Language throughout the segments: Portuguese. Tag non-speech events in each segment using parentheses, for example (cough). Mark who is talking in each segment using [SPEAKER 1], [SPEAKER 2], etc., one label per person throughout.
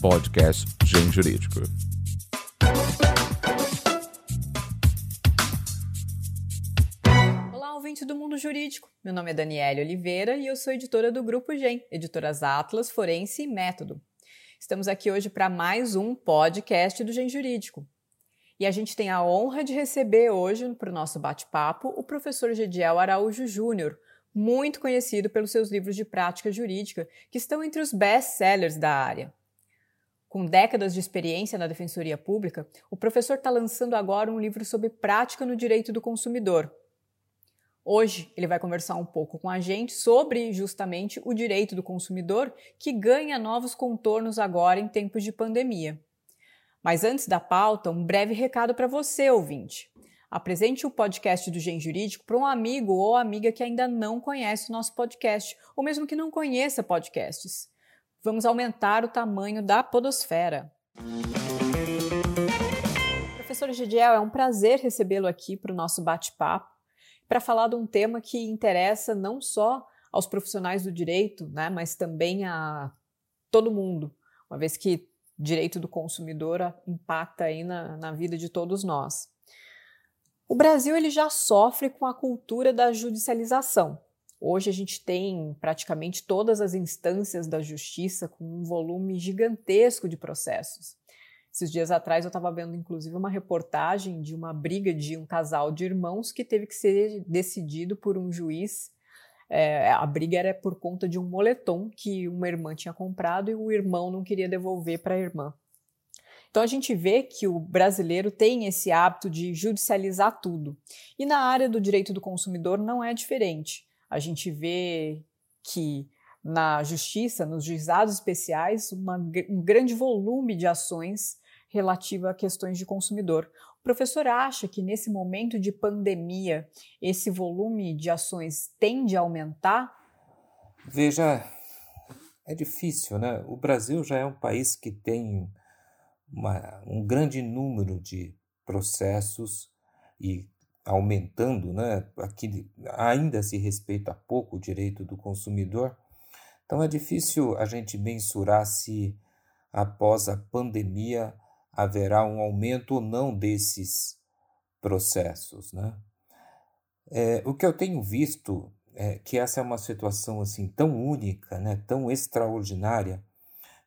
[SPEAKER 1] podcast Gen Jurídico.
[SPEAKER 2] Olá, ouvinte do mundo jurídico. Meu nome é Daniela Oliveira e eu sou editora do Grupo Gen, editoras Atlas, Forense e Método. Estamos aqui hoje para mais um podcast do Gen Jurídico. E a gente tem a honra de receber hoje, para o nosso bate-papo, o professor Gediel Araújo Júnior, muito conhecido pelos seus livros de prática jurídica, que estão entre os best-sellers da área. Com décadas de experiência na defensoria pública, o professor está lançando agora um livro sobre prática no direito do consumidor. Hoje ele vai conversar um pouco com a gente sobre justamente o direito do consumidor que ganha novos contornos agora em tempos de pandemia. Mas antes da pauta, um breve recado para você, ouvinte. Apresente o podcast do Gen Jurídico para um amigo ou amiga que ainda não conhece o nosso podcast, ou mesmo que não conheça podcasts. Vamos aumentar o tamanho da podosfera. Professor Gediel, é um prazer recebê-lo aqui para o nosso bate-papo, para falar de um tema que interessa não só aos profissionais do direito, né, mas também a todo mundo, uma vez que direito do consumidor impacta aí na, na vida de todos nós. O Brasil ele já sofre com a cultura da judicialização. Hoje a gente tem praticamente todas as instâncias da justiça com um volume gigantesco de processos. Esses dias atrás eu estava vendo, inclusive, uma reportagem de uma briga de um casal de irmãos que teve que ser decidido por um juiz é, a briga era por conta de um moletom que uma irmã tinha comprado e o irmão não queria devolver para a irmã. Então a gente vê que o brasileiro tem esse hábito de judicializar tudo. E na área do direito do consumidor não é diferente. A gente vê que na justiça, nos juizados especiais, uma, um grande volume de ações relativa a questões de consumidor. O professor acha que nesse momento de pandemia esse volume de ações tende a aumentar?
[SPEAKER 3] Veja, é difícil, né? O Brasil já é um país que tem uma, um grande número de processos e aumentando, né? Aqui ainda se respeita pouco o direito do consumidor. Então é difícil a gente mensurar se após a pandemia haverá um aumento ou não desses processos. Né? É, o que eu tenho visto é que essa é uma situação assim tão única, né, tão extraordinária,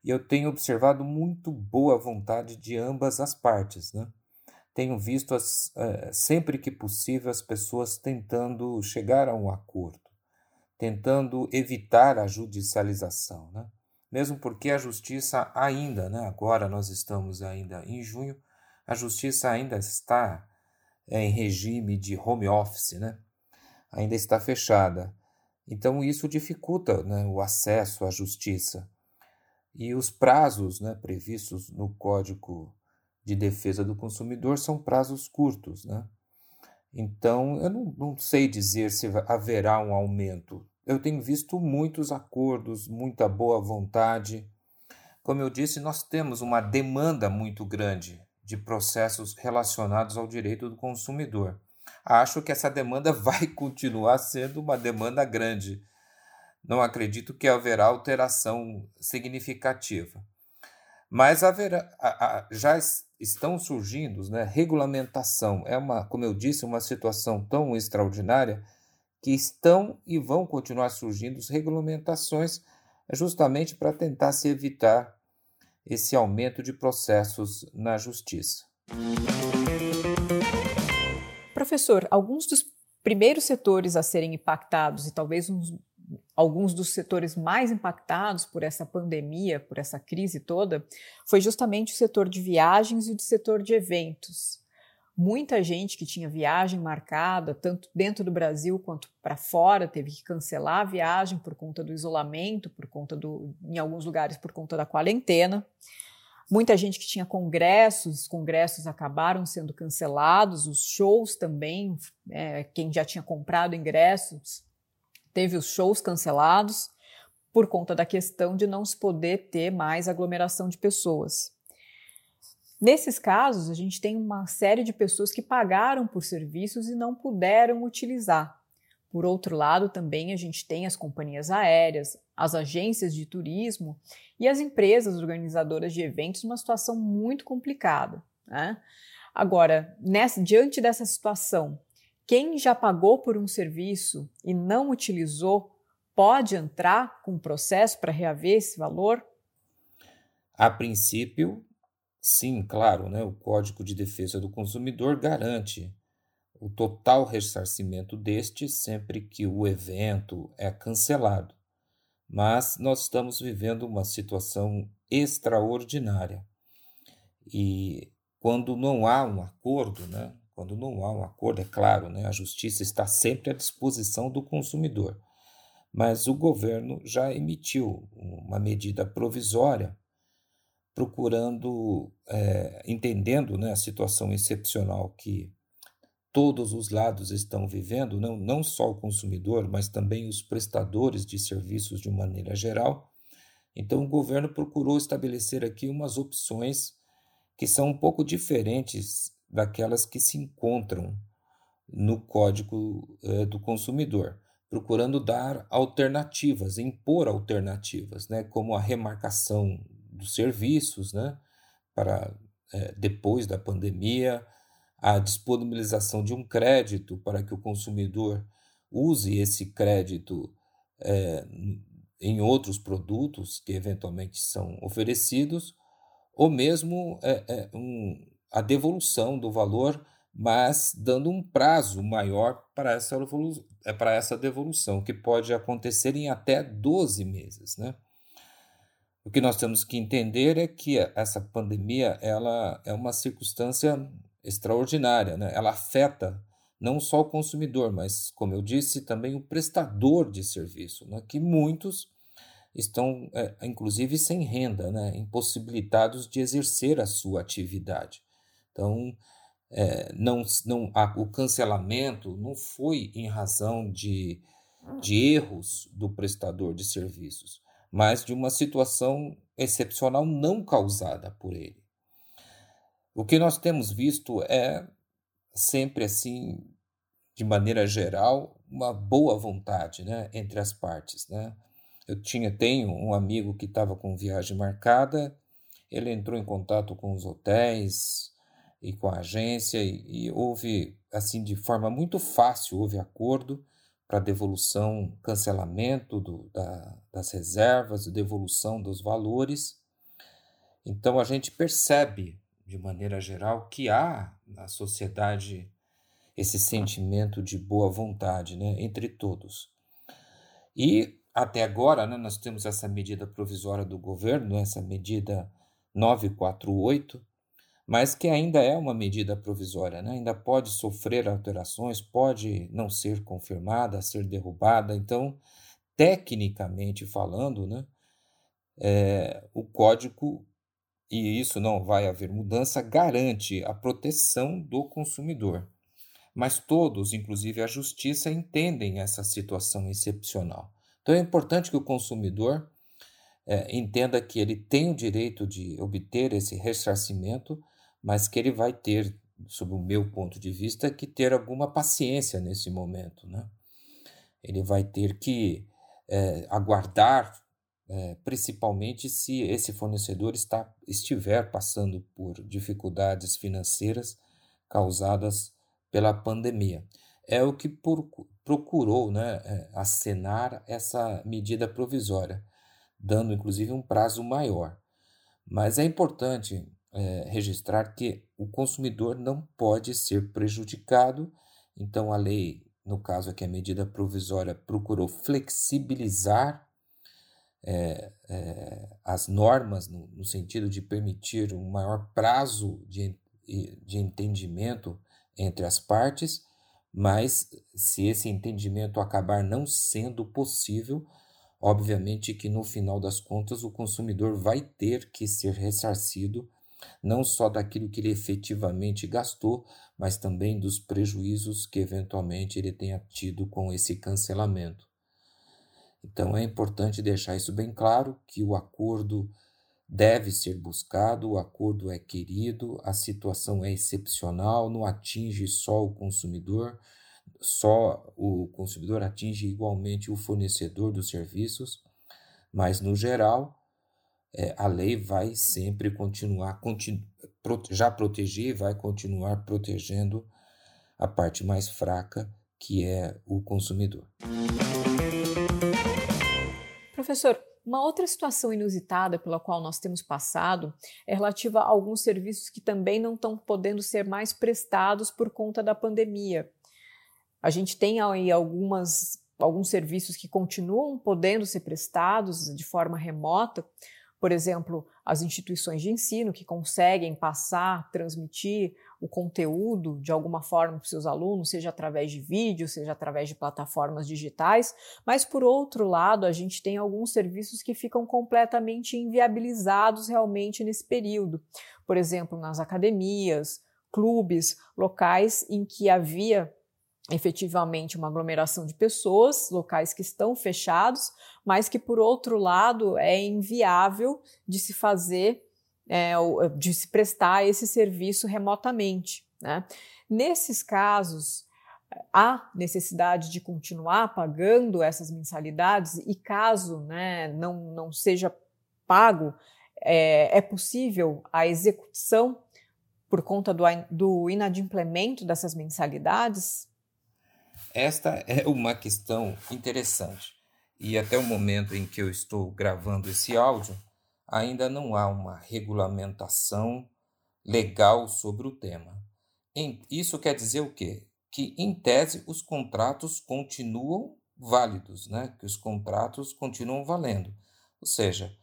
[SPEAKER 3] e eu tenho observado muito boa vontade de ambas as partes. Né? Tenho visto as, é, sempre que possível as pessoas tentando chegar a um acordo, tentando evitar a judicialização. Né? mesmo porque a justiça ainda, né, agora nós estamos ainda em junho, a justiça ainda está é, em regime de home office, né? ainda está fechada. Então isso dificulta né, o acesso à justiça. E os prazos né, previstos no Código de Defesa do Consumidor são prazos curtos. Né? Então eu não, não sei dizer se haverá um aumento eu tenho visto muitos acordos, muita boa vontade. Como eu disse, nós temos uma demanda muito grande de processos relacionados ao direito do consumidor. Acho que essa demanda (laughs) vai continuar sendo uma demanda grande. Não acredito que haverá alteração significativa. Mas haverá, já estão surgindo, né, regulamentação. É uma, como eu disse, uma situação tão extraordinária que estão e vão continuar surgindo regulamentações justamente para tentar se evitar esse aumento de processos na justiça.
[SPEAKER 2] Professor, alguns dos primeiros setores a serem impactados e talvez uns, alguns dos setores mais impactados por essa pandemia, por essa crise toda, foi justamente o setor de viagens e o setor de eventos. Muita gente que tinha viagem marcada, tanto dentro do Brasil quanto para fora, teve que cancelar a viagem por conta do isolamento, por conta do, em alguns lugares, por conta da quarentena. Muita gente que tinha congressos, os congressos acabaram sendo cancelados, os shows também, é, quem já tinha comprado ingressos teve os shows cancelados por conta da questão de não se poder ter mais aglomeração de pessoas. Nesses casos, a gente tem uma série de pessoas que pagaram por serviços e não puderam utilizar. Por outro lado, também a gente tem as companhias aéreas, as agências de turismo e as empresas organizadoras de eventos numa situação muito complicada. Né? Agora, nessa, diante dessa situação, quem já pagou por um serviço e não utilizou pode entrar com processo para reaver esse valor?
[SPEAKER 3] A princípio, sim, claro, né? o Código de Defesa do Consumidor garante o total ressarcimento deste sempre que o evento é cancelado. Mas nós estamos vivendo uma situação extraordinária. E quando não há um acordo, né? Quando não há um acordo, é claro, né? A justiça está sempre à disposição do consumidor. Mas o governo já emitiu uma medida provisória procurando, é, entendendo né, a situação excepcional que todos os lados estão vivendo, não, não só o consumidor, mas também os prestadores de serviços de maneira geral. Então, o governo procurou estabelecer aqui umas opções que são um pouco diferentes daquelas que se encontram no Código eh, do Consumidor, procurando dar alternativas, impor alternativas, né, como a remarcação dos serviços né, para eh, depois da pandemia, a disponibilização de um crédito para que o consumidor use esse crédito é, em outros produtos que eventualmente são oferecidos, ou mesmo um, a devolução do valor, mas dando um prazo maior para essa, para essa devolução, que pode acontecer em até 12 meses. Né? O que nós temos que entender é que essa pandemia ela é uma circunstância extraordinária. Né? Ela afeta não só o consumidor, mas, como eu disse, também o prestador de serviço, né? que muitos estão, é, inclusive, sem renda, né? impossibilitados de exercer a sua atividade. Então, é, não, não, a, o cancelamento não foi em razão de, de erros do prestador de serviços, mas de uma situação excepcional não causada por ele. O que nós temos visto é sempre assim, de maneira geral, uma boa vontade né, entre as partes. Né? Eu tinha, tenho um amigo que estava com viagem marcada, ele entrou em contato com os hotéis e com a agência e, e houve, assim, de forma muito fácil, houve acordo para devolução, cancelamento do, da, das reservas, devolução dos valores. Então a gente percebe de maneira geral, que há na sociedade esse sentimento de boa vontade né, entre todos. E até agora, né, nós temos essa medida provisória do governo, essa medida 948, mas que ainda é uma medida provisória, né? ainda pode sofrer alterações, pode não ser confirmada, ser derrubada. Então, tecnicamente falando, né, é, o código e isso não vai haver mudança, garante a proteção do consumidor. Mas todos, inclusive a justiça, entendem essa situação excepcional. Então é importante que o consumidor é, entenda que ele tem o direito de obter esse ressarcimento, mas que ele vai ter, sob o meu ponto de vista, que ter alguma paciência nesse momento. Né? Ele vai ter que é, aguardar é, principalmente se esse fornecedor está, estiver passando por dificuldades financeiras causadas pela pandemia. É o que procurou né, é, acenar essa medida provisória, dando inclusive um prazo maior. Mas é importante é, registrar que o consumidor não pode ser prejudicado, então a lei, no caso aqui a medida provisória, procurou flexibilizar é, é, as normas no, no, sentido de permitir um maior prazo de, de entendimento entre as partes, mas se esse entendimento acabar não sendo possível, obviamente que no final das contas o consumidor vai ter que ser ressarcido não só daquilo que ele efetivamente gastou, mas também dos prejuízos que eventualmente ele tenha tido com esse cancelamento. Então é importante deixar isso bem claro que o acordo deve ser buscado, o acordo é querido, a situação é excepcional, não atinge só o consumidor, só o consumidor atinge igualmente o fornecedor dos serviços, Mas, no geral, é, a lei vai sempre continuar, continu, já proteger e vai continuar protegendo a parte mais fraca, que é o consumidor.
[SPEAKER 2] Professor, uma outra situação inusitada pela qual nós temos passado é relativa a alguns serviços que também não estão podendo ser mais prestados por conta da pandemia. A gente tem aí algumas, alguns serviços que continuam podendo ser prestados de forma remota, por exemplo, as instituições de ensino que conseguem passar, transmitir o conteúdo de alguma forma para os seus alunos, seja através de vídeo, seja através de plataformas digitais, mas por outro lado, a gente tem alguns serviços que ficam completamente inviabilizados realmente nesse período. Por exemplo, nas academias, clubes, locais em que havia efetivamente uma aglomeração de pessoas, locais que estão fechados, mas que, por outro lado, é inviável de se fazer, é, de se prestar esse serviço remotamente. Né? Nesses casos, há necessidade de continuar pagando essas mensalidades e caso né, não, não seja pago, é, é possível a execução por conta do, do inadimplemento dessas mensalidades?
[SPEAKER 3] Esta é uma questão interessante. E até o momento em que eu estou gravando esse áudio, ainda não há uma regulamentação legal sobre o tema. Isso quer dizer o quê? Que, em tese, os contratos continuam válidos, né? que os contratos continuam valendo. Ou seja,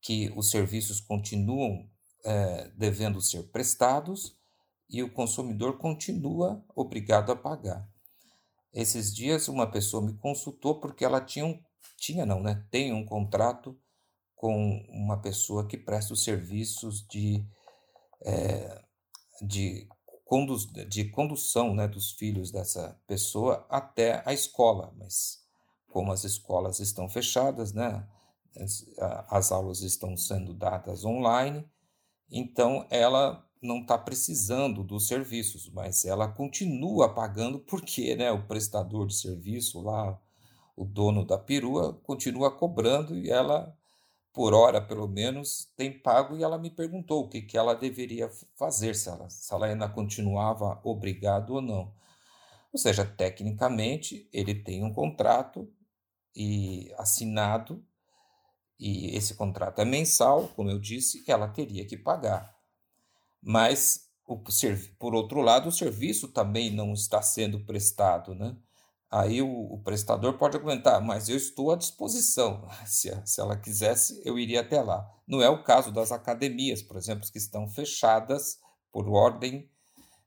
[SPEAKER 3] que os serviços continuam é, devendo ser prestados e o consumidor continua obrigado a pagar. Esses dias uma pessoa me consultou porque ela tinha um, tinha não, né? Tem um contrato com uma pessoa que presta os serviços de, é, de, conduz, de condução né, dos filhos dessa pessoa até a escola, mas como as escolas estão fechadas, né, as, as aulas estão sendo dadas online, então ela não está precisando dos serviços, mas ela continua pagando porque né, o prestador de serviço lá, o dono da perua, continua cobrando e ela, por hora pelo menos, tem pago e ela me perguntou o que, que ela deveria fazer, se ela, se ela ainda continuava obrigado ou não. Ou seja, tecnicamente, ele tem um contrato e assinado, e esse contrato é mensal, como eu disse, ela teria que pagar mas por outro lado o serviço também não está sendo prestado, né? Aí o, o prestador pode argumentar, mas eu estou à disposição. (laughs) Se, se ela quisesse, eu iria até lá. Não é o caso das academias, por exemplo, que estão fechadas por ordem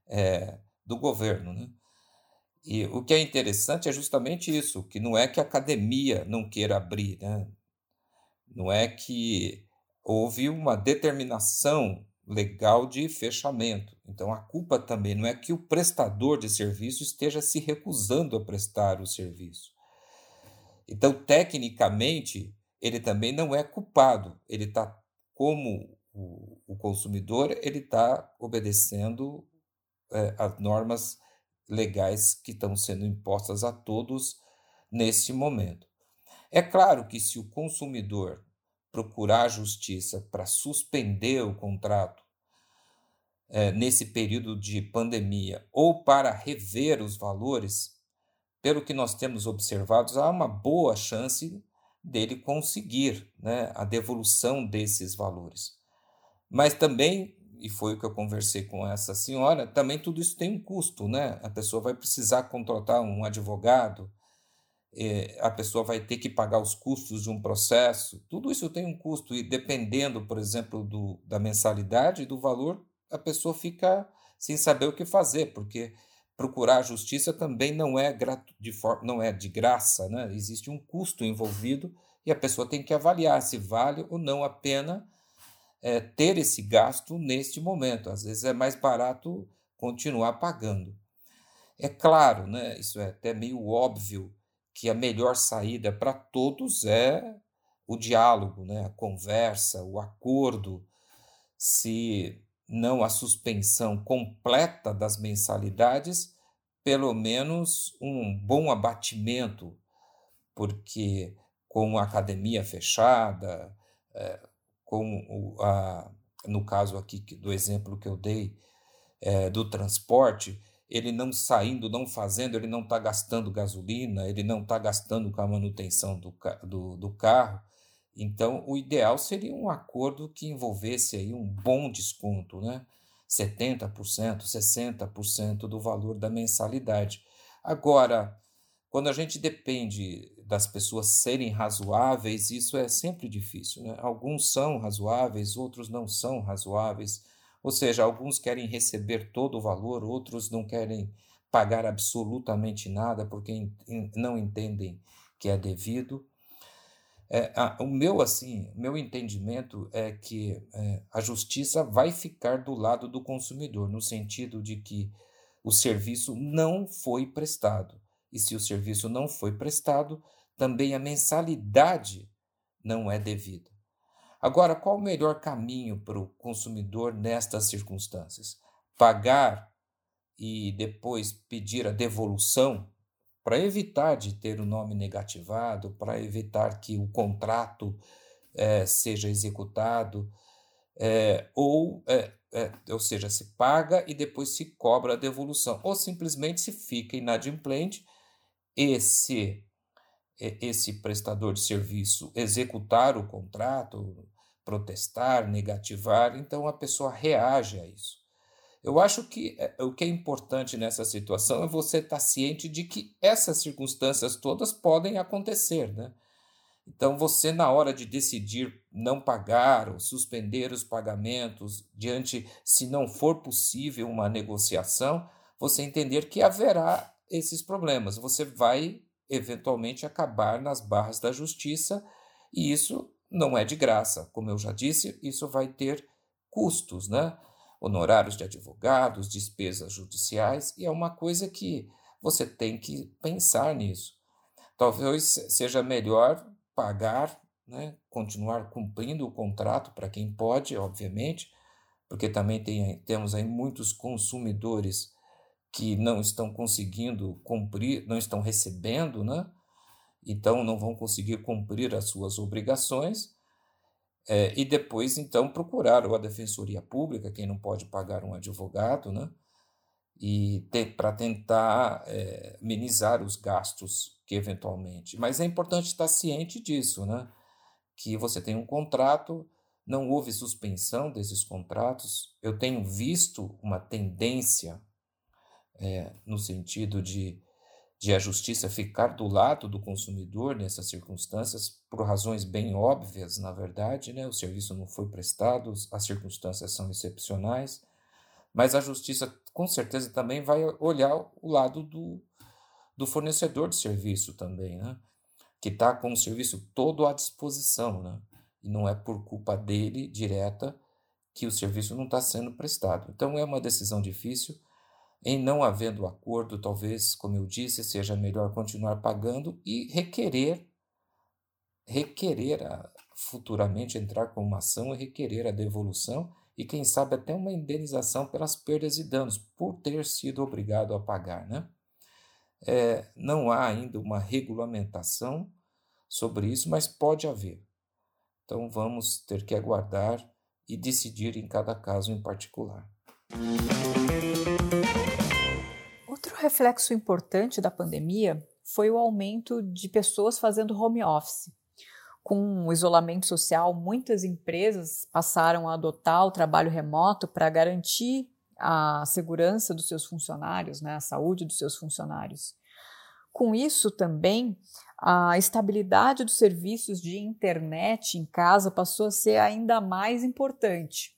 [SPEAKER 3] é, do governo. Né? E o que é interessante é justamente isso, que não é que a academia não queira abrir, né? não é que houve uma determinação legal de fechamento. Então a culpa também não é que o prestador de serviço esteja se recusando a prestar o serviço. Então, tecnicamente, ele também não é culpado. Ele está, como o, consumidor, ele está obedecendo é, as normas legais que estão sendo impostas a todos nesse momento. É claro que se o consumidor procurar a justiça para suspender o contrato é, nesse período de pandemia ou para rever os valores, pelo que nós temos observado, há uma boa chance dele conseguir né, a devolução desses valores. Mas também, e foi o que eu conversei com essa senhora, também tudo isso tem um custo, né? A pessoa vai precisar contratar um advogado, a pessoa vai ter que pagar os custos de um processo, tudo isso tem um custo, e dependendo, por exemplo, do, da mensalidade e do valor, a pessoa fica sem saber o que fazer, porque procurar a justiça também não é, de, não é de graça, né? existe um custo envolvido e a pessoa tem que avaliar se vale ou não a pena é, ter esse gasto neste momento. Às vezes é mais barato continuar pagando. É claro, né? isso é até meio óbvio, que a melhor saída para todos é o diálogo, né? a conversa, o acordo, se não a suspensão completa das mensalidades, pelo menos um bom abatimento, porque com a academia fechada, é, com o, a, no caso aqui do exemplo que eu dei é, do transporte, ele não saindo, não fazendo, ele não está gastando gasolina, ele não está gastando com a manutenção do, do, do carro. Então, o ideal seria um acordo que envolvesse aí um bom desconto, né? 70%, 60% do valor da mensalidade. Agora, quando a gente depende das pessoas serem razoáveis, isso é sempre difícil. Né? Alguns são razoáveis, outros não são razoáveis. Ou seja, alguns querem receber todo o valor, outros não querem pagar absolutamente nada porque não entendem que é devido. É, a, o meu assim, meu entendimento é que é, a justiça vai ficar do lado do consumidor, no sentido de que o serviço não foi prestado. E se o serviço não foi prestado, também a mensalidade não é devida. Agora, qual o melhor caminho para o consumidor nestas circunstâncias? Pagar e depois pedir a devolução para evitar de ter o nome negativado, para evitar que o contrato é, seja executado, é, ou, é, ou seja, se paga e depois se cobra a devolução, ou simplesmente se fica inadimplente esse esse prestador de serviço executar o contrato, protestar, negativar, então a pessoa reage a isso. Eu acho que é, o que é importante nessa situação é você estar ciente de que essas circunstâncias todas podem acontecer, né? Então, você, na hora de decidir não pagar ou suspender os pagamentos, diante, se não for possível uma negociação, você entender que haverá esses problemas. Você vai, eventualmente, acabar nas barras da justiça e isso não é de graça. Como eu já disse, isso vai ter custos, né? honorários de advogados, despesas judiciais, e é uma coisa que você tem que pensar nisso. Talvez seja melhor pagar, né, continuar cumprindo o contrato para quem pode, obviamente, porque também tem, temos aí muitos consumidores que não estão conseguindo cumprir, não estão recebendo, né? Então não vão conseguir cumprir as suas obrigações é, e depois, então, procurar ou a Defensoria Pública, quem não pode pagar um advogado, né? E para tentar é, minimizar os gastos que eventualmente. Mas é importante estar ciente disso, né? Que você tem um contrato, não houve suspensão desses contratos. Eu tenho visto uma tendência é, no sentido de de a justiça ficar do lado do consumidor nessas circunstâncias, por razões bem óbvias, na verdade, né? o serviço não foi prestado, as circunstâncias são excepcionais, mas a justiça com certeza também vai olhar o lado do, do fornecedor de serviço também, né? que está com o serviço todo à disposição, né? e não é por culpa dele direta que o serviço não está sendo prestado. Então é uma decisão difícil, em não havendo acordo, talvez, como eu disse, seja melhor continuar pagando e requerer, requerer a, futuramente entrar com uma ação e requerer a devolução e, quem sabe, até uma indenização pelas perdas e danos por ter sido obrigado a pagar. Né? É, não há ainda uma regulamentação sobre isso, mas pode haver. Então vamos ter que aguardar e decidir em cada caso em particular.
[SPEAKER 2] Reflexo importante da pandemia foi o aumento de pessoas fazendo home office. Com o isolamento social, muitas empresas passaram a adotar o trabalho remoto para garantir a segurança dos seus funcionários, né, a saúde dos seus funcionários. Com isso também, a estabilidade dos serviços de internet em casa passou a ser ainda mais importante.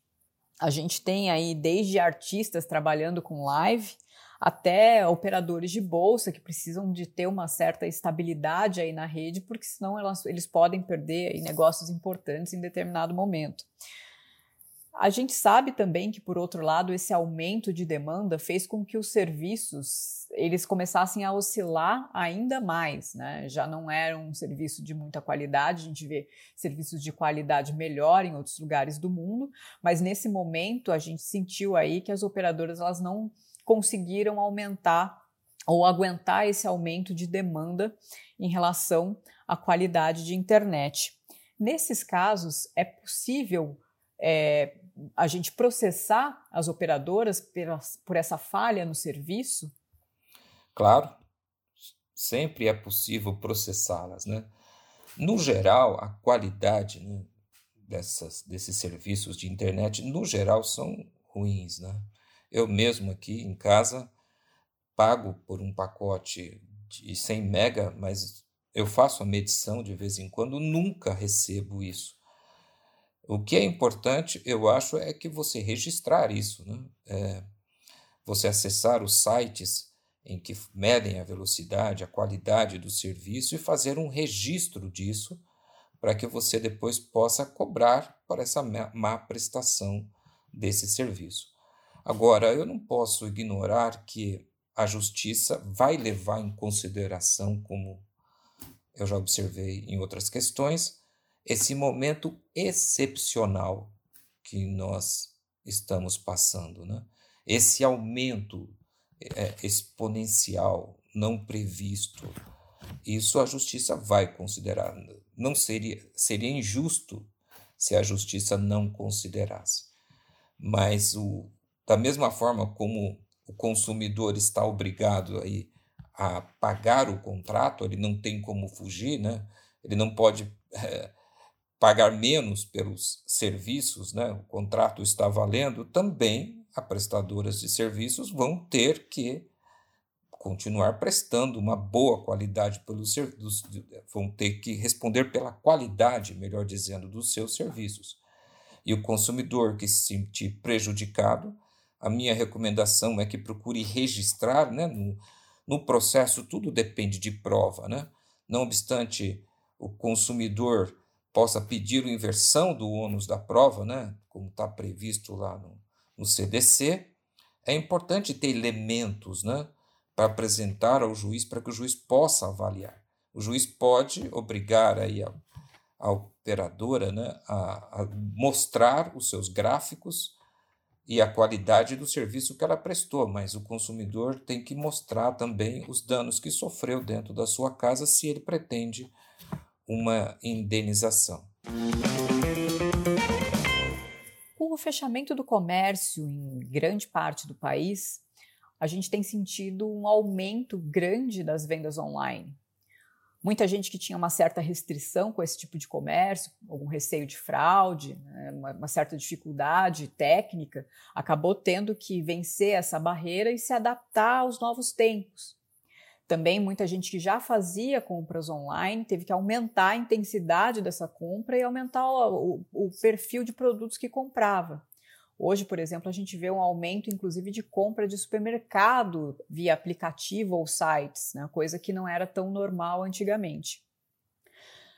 [SPEAKER 2] A gente tem aí desde artistas trabalhando com live até operadores de bolsa que precisam de ter uma certa estabilidade aí na rede, porque senão elas, eles podem perder negócios importantes em determinado momento. A gente sabe também que, por outro lado, esse aumento de demanda fez com que os serviços eles começassem a oscilar ainda mais, né? Já não era um serviço de muita qualidade, a gente vê serviços de qualidade melhor em outros lugares do mundo, mas nesse momento a gente sentiu aí que as operadoras elas não conseguiram aumentar ou aguentar esse aumento de demanda em relação à qualidade de internet. Nesses casos, é possível é, a gente processar as operadoras por essa falha no serviço?
[SPEAKER 3] Claro, sempre é possível processá-las. Né? No geral, a qualidade né, dessas, desses serviços de internet, no geral, são ruins. Né? Eu mesmo aqui em casa pago por um pacote de 100 mega, mas eu faço a medição de vez em quando, nunca recebo isso. O que é importante, eu acho, é que você registrar isso, né? É, você acessar os sites em que medem a velocidade, a qualidade do serviço e fazer um registro disso para que você depois possa cobrar por essa má prestação desse serviço. Agora, eu não posso ignorar que a justiça vai levar em consideração, como eu já observei em outras questões, esse momento excepcional que nós estamos passando, né? Esse aumento é, exponencial, não previsto, isso a justiça vai considerar. Não seria seria injusto se a justiça não considerasse. Mas o, da mesma forma como o consumidor está obrigado aí a pagar o contrato, ele não tem como fugir, né? ele não pode é, pagar menos pelos serviços, né? o contrato está valendo, também as prestadoras de serviços vão ter que continuar prestando uma boa qualidade pelos serviços, vão ter que responder pela qualidade, melhor dizendo, dos seus serviços. E o consumidor que se sentir prejudicado a minha recomendação é que procure registrar, né? No, no processo, tudo depende de prova, né? Não obstante o consumidor possa pedir a inversão do ônus da prova, né? Como está previsto lá no, no CDC, é importante ter elementos, né? Para apresentar ao juiz, para que o juiz possa avaliar. O juiz pode obrigar aí a, a operadora né, a, a mostrar os seus gráficos e a qualidade do serviço que ela prestou, mas o consumidor tem que mostrar também os danos que sofreu dentro da sua casa se ele pretende uma indenização.
[SPEAKER 2] Com o fechamento do comércio em grande parte do país, a gente tem sentido um aumento grande das vendas online. Muita gente que tinha uma certa restrição com esse tipo de comércio, algum receio de fraude, né, uma, uma, certa dificuldade técnica, acabou tendo que vencer essa barreira e se adaptar aos novos tempos. Também muita gente que já fazia compras online teve que aumentar a intensidade dessa compra e aumentar o, o, o perfil de produtos que comprava. Hoje, por exemplo, a gente vê um aumento, inclusive, de compra de supermercado via aplicativo ou sites, né? coisa que não era tão normal antigamente.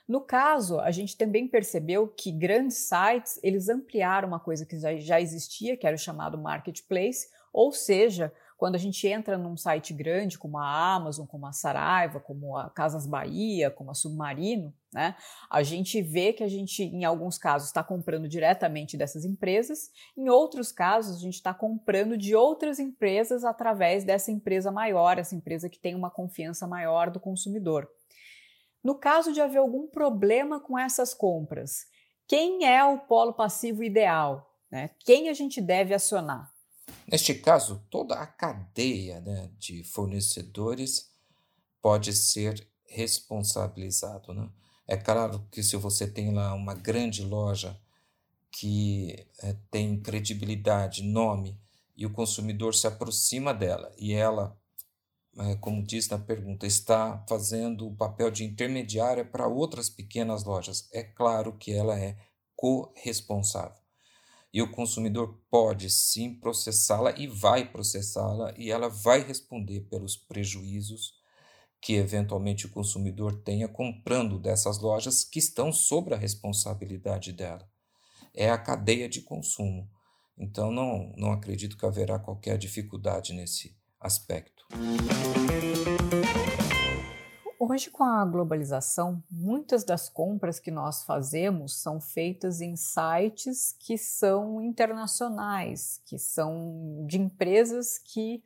[SPEAKER 2] No caso, a gente também percebeu que grandes sites eles ampliaram uma coisa que já existia, que era o chamado marketplace, ou seja, quando a gente entra num site grande como a Amazon, como a Saraiva, como a Casas Bahia, como a Submarino, né, a gente vê que a gente, em alguns casos, está comprando diretamente dessas empresas, em outros casos, a gente está comprando de outras empresas através dessa empresa maior, essa empresa que tem uma confiança maior do consumidor. No caso de haver algum problema com essas compras, quem é o polo passivo ideal? Né? Quem a gente deve acionar?
[SPEAKER 3] Neste caso, toda a cadeia né, de fornecedores pode ser responsabilizado. Né? É claro que se você tem lá uma grande loja que é, tem credibilidade, nome, e o consumidor se aproxima dela e ela, como diz na pergunta, está fazendo o papel de intermediária para outras pequenas lojas, é claro que ela é corresponsável. E o consumidor pode sim processá-la e vai processá-la e ela vai responder pelos prejuízos que eventualmente o consumidor tenha comprando dessas lojas que estão sobre a responsabilidade dela. É a cadeia de consumo. Então não, não acredito que haverá qualquer dificuldade nesse aspecto.
[SPEAKER 2] Hoje, com a globalização, muitas das compras que nós fazemos são feitas em sites que são internacionais, que são de empresas que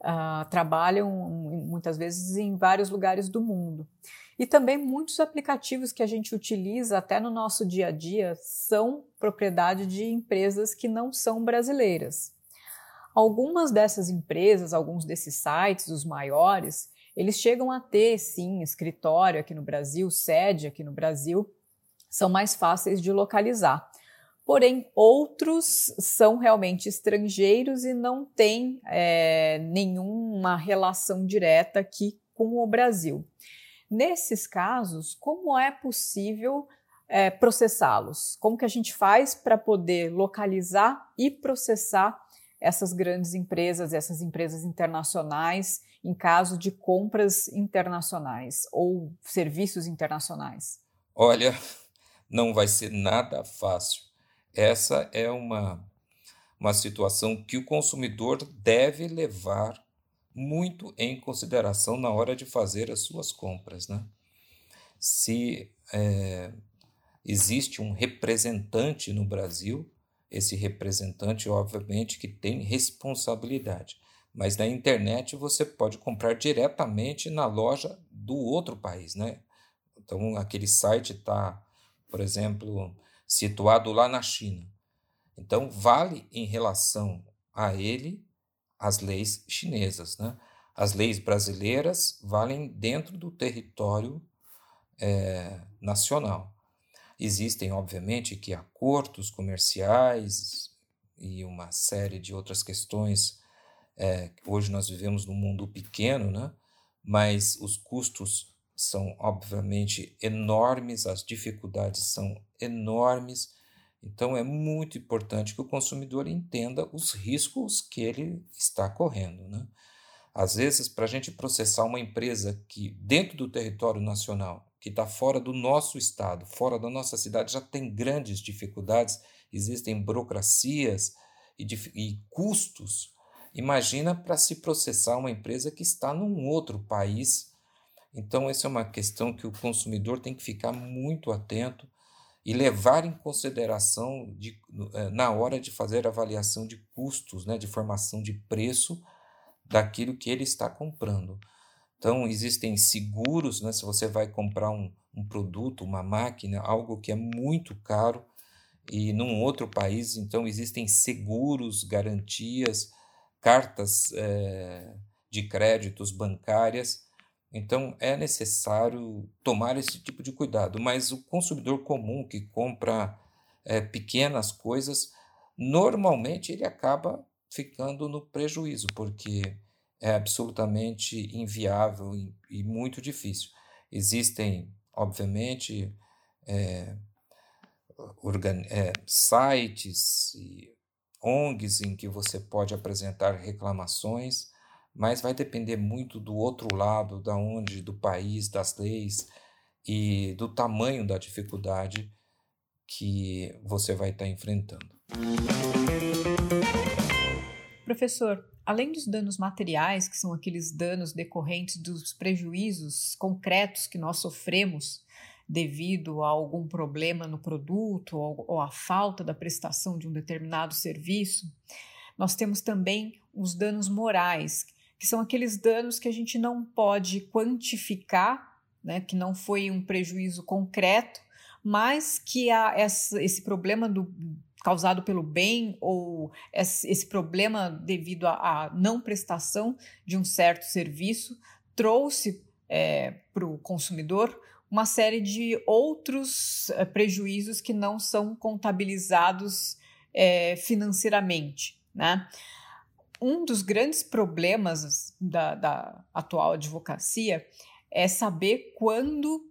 [SPEAKER 2] uh, trabalham muitas vezes em vários lugares do mundo. E também muitos aplicativos que a gente utiliza até no nosso dia a dia são propriedade de empresas que não são brasileiras. Algumas dessas empresas, alguns desses sites, os maiores, eles chegam a ter, sim, escritório aqui no Brasil, sede aqui no Brasil, são mais fáceis de localizar. Porém, outros são realmente estrangeiros e não têm é, nenhuma relação direta aqui com o Brasil. Nesses casos, como é possível é, processá-los? Como que a gente faz para poder localizar e processar essas grandes empresas, essas empresas internacionais, em caso de compras internacionais ou serviços internacionais?
[SPEAKER 3] Olha, não vai ser nada fácil. Essa é uma, uma situação que o consumidor deve levar muito em consideração na hora de fazer as suas compras. Né? Se é, existe um representante no Brasil, esse representante, obviamente, que tem responsabilidade. Mas na internet você pode comprar diretamente na loja do outro país, né? Então aquele site está por exemplo, situado lá na China. Então, vale em relação a ele as leis chinesas. Né? As leis brasileiras valem dentro do território é, nacional. Existem, obviamente, que acordos comerciais e uma série de outras questões. É, hoje nós vivemos num mundo pequeno, né? mas os custos são obviamente enormes, as dificuldades são enormes. Então é muito importante que o consumidor entenda os riscos que ele está correndo. Né? Às vezes, para a gente processar uma empresa que, dentro do território nacional, que está fora do nosso estado, fora da nossa cidade, já tem grandes dificuldades, existem burocracias e, e custos. Imagina para se processar uma empresa que está num outro país então, essa é uma questão que o consumidor tem que ficar muito atento e levar em consideração de, eh, na hora de fazer avaliação de custos, né, de formação de preço daquilo que ele está comprando. Então, existem seguros, né, se você vai comprar um, um produto, uma máquina, algo que é muito caro, e num outro país, então existem seguros, garantias, cartas é, de créditos bancárias. Então é necessário tomar esse tipo de cuidado, mas o consumidor comum que compra é, pequenas coisas, normalmente ele acaba ficando no prejuízo, porque é absolutamente inviável e, e muito difícil. Existem, obviamente, é, organ, é, sites e ONGs em que você pode apresentar reclamações mas vai depender muito do outro lado, da onde, do país, das leis e do tamanho da dificuldade que você vai estar enfrentando.
[SPEAKER 2] Professor, além dos danos materiais, que são aqueles danos decorrentes dos prejuízos concretos que nós sofremos devido a algum problema no produto ou, ou à falta da prestação de um determinado serviço, nós temos também os danos morais, que são aqueles danos que a gente não pode quantificar, né, que não foi um prejuízo concreto, mas que a, essa, esse problema do, causado pelo bem ou esse problema devido à não prestação de um certo serviço trouxe é, para o consumidor uma série de outros é, prejuízos que não são contabilizados é, financeiramente. Né? um dos grandes problemas da, da atual advocacia é saber quando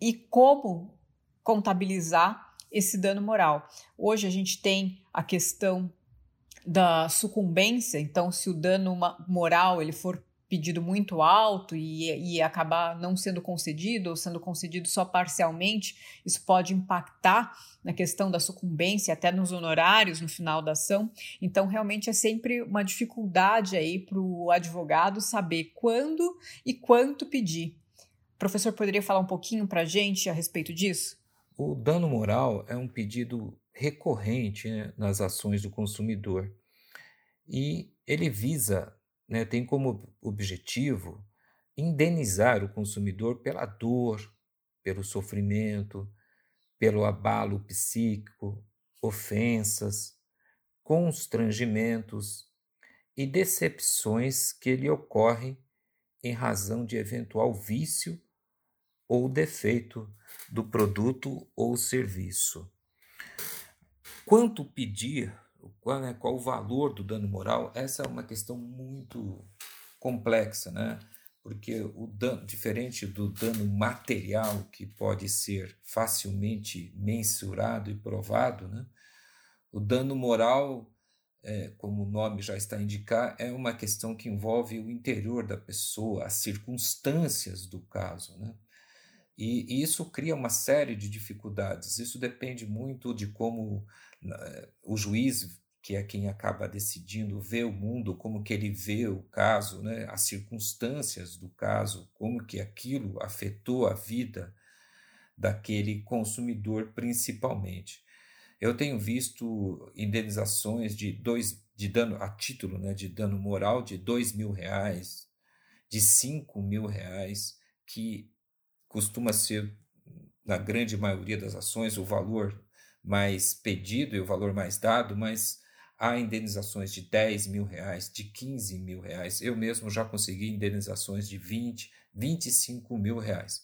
[SPEAKER 2] e como contabilizar esse dano moral. Hoje a gente tem a questão da sucumbência, então se o dano moral ele for pedido muito alto e, e acabar não sendo concedido ou sendo concedido só parcialmente, isso pode impactar na questão da sucumbência, até nos honorários no final da ação. Então, realmente é sempre uma dificuldade aí para o advogado saber quando e quanto pedir. O professor poderia falar um pouquinho para a gente a respeito disso?
[SPEAKER 3] O dano moral é um pedido recorrente né, nas ações do consumidor. E ele visa né, tem como objetivo indenizar o consumidor pela dor, pelo sofrimento, pelo abalo psíquico, ofensas, constrangimentos e decepções que lhe ocorrem em razão de eventual vício ou defeito do produto ou serviço. Quanto pedir, qual, né, qual o valor do dano moral, essa é uma questão muito complexa, né? porque o dano, diferente do dano material que pode ser facilmente mensurado e provado, né? o dano moral, é, como o nome já está a indicar, é uma questão que envolve o interior da pessoa, as circunstâncias do caso. Né? E, e isso cria uma série de dificuldades. Isso depende muito de como o juiz que é quem acaba decidindo ver o mundo, como que ele vê o caso, né? as circunstâncias do caso, como que aquilo afetou a vida daquele consumidor principalmente. Eu tenho visto indenizações de dois de dano a título, né, de dano moral de dois mil reais, de cinco mil reais, que costuma ser na grande maioria das ações o valor mais pedido e o valor mais dado, mas Há indenizações de 10 mil reais, de 15 mil reais. Eu mesmo já consegui indenizações de 20, 25 mil reais.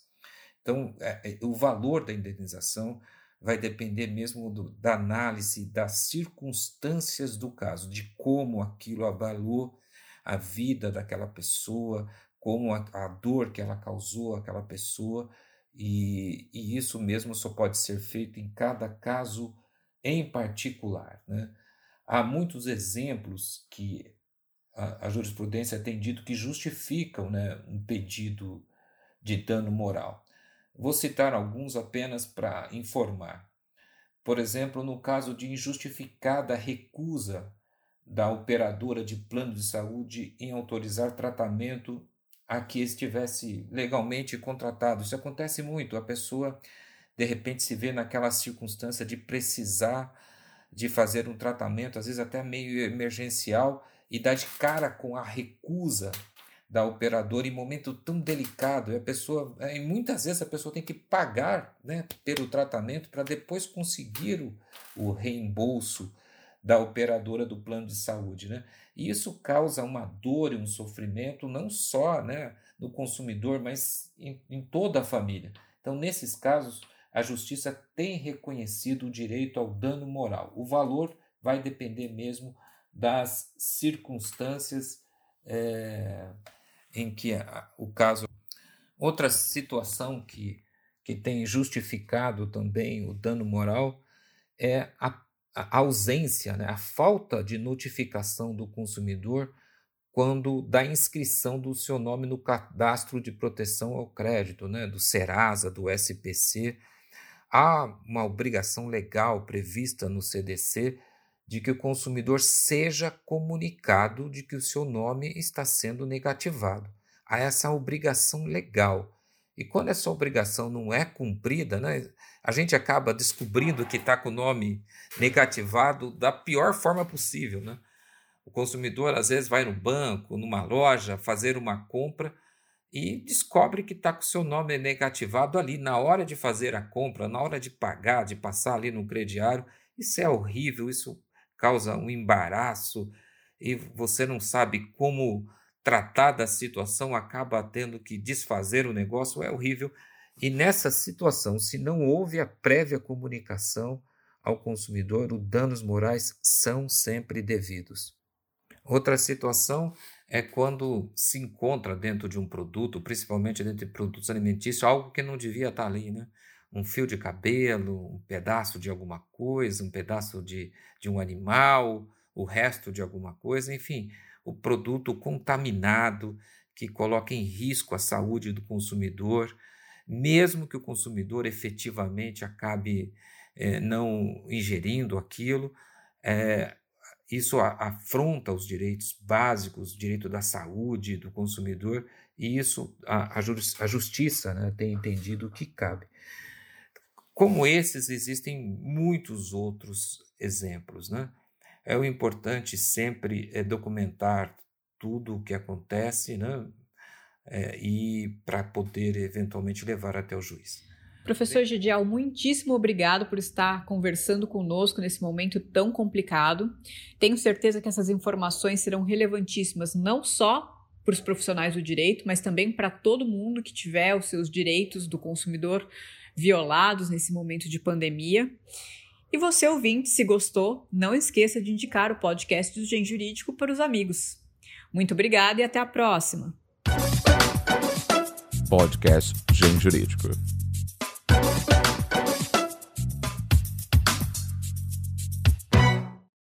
[SPEAKER 3] Então, é, é, o valor da indenização vai depender mesmo do, da análise das circunstâncias do caso, de como aquilo abalou a vida daquela pessoa, como a, a dor que ela causou àquela pessoa, e, e, isso mesmo só pode ser feito em cada caso em particular. Né? Há muitos exemplos que a, a jurisprudência tem dito que justificam né, um pedido de dano moral. Vou citar alguns apenas para informar. Por exemplo, no caso de injustificada recusa da operadora de plano de saúde em autorizar tratamento a que estivesse legalmente contratado. Isso acontece muito. A pessoa, de repente, se vê naquela circunstância de precisar de fazer um tratamento, às vezes até meio emergencial, e dar de cara com a recusa da operadora em momento tão delicado. E a pessoa, é, e muitas vezes a pessoa tem que pagar né, pelo tratamento para depois conseguir o, o reembolso da operadora do plano de saúde. Né? E isso causa uma dor e um sofrimento não só né, no consumidor, mas em, em toda a família. Então, nesses casos, a justiça tem reconhecido o direito ao dano moral. O valor vai depender mesmo das circunstâncias é, em que a, o caso. Outra situação que, que tem justificado também o dano moral é a, a ausência, né, a falta de notificação do consumidor quando da inscrição do seu nome no cadastro de proteção ao crédito, né, do Serasa, do SPC, há uma obrigação legal prevista no CDC de que o consumidor seja comunicado de que o seu nome está sendo negativado. Há essa obrigação legal. E quando essa obrigação não é cumprida, né, a gente acaba descobrindo que está com o nome negativado da pior forma possível. Né? O consumidor às vezes vai no banco, numa loja, fazer uma compra e descobre que está com o seu nome negativado ali na hora de fazer a compra, na hora de pagar, de passar ali no crediário. Isso é horrível, isso causa um embaraço e você não sabe como tratar da situação, acaba tendo que desfazer o negócio, é horrível. E nessa situação, se não houve a prévia comunicação ao consumidor, os danos morais são sempre devidos. Outra situação é quando se encontra dentro de um produto, principalmente dentro de produtos alimentícios, algo que não devia estar ali, né? Um fio de cabelo, um pedaço de alguma coisa, um pedaço de, de um animal, o resto de alguma coisa, enfim, o produto contaminado que coloca em risco a saúde do consumidor, mesmo que o consumidor efetivamente acabe é, não ingerindo aquilo, é, isso afronta os direitos básicos, o direito da saúde do consumidor, e isso a, a justiça né, tem entendido que cabe. Como esses, existem muitos outros exemplos. Né? É o importante sempre é documentar tudo o que acontece, né? É, e para poder eventualmente levar até o juiz.
[SPEAKER 2] Professor Gidial, muitíssimo obrigado por estar conversando conosco nesse momento tão complicado. Tenho certeza que essas informações serão relevantíssimas não só para os profissionais do direito, mas também para todo mundo que tiver os seus direitos do consumidor violados nesse momento de pandemia. E você, ouvinte, se gostou, não esqueça de indicar o podcast do Gen Jurídico para os amigos. Muito obrigada e até a próxima.
[SPEAKER 1] Podcast Gen Jurídico.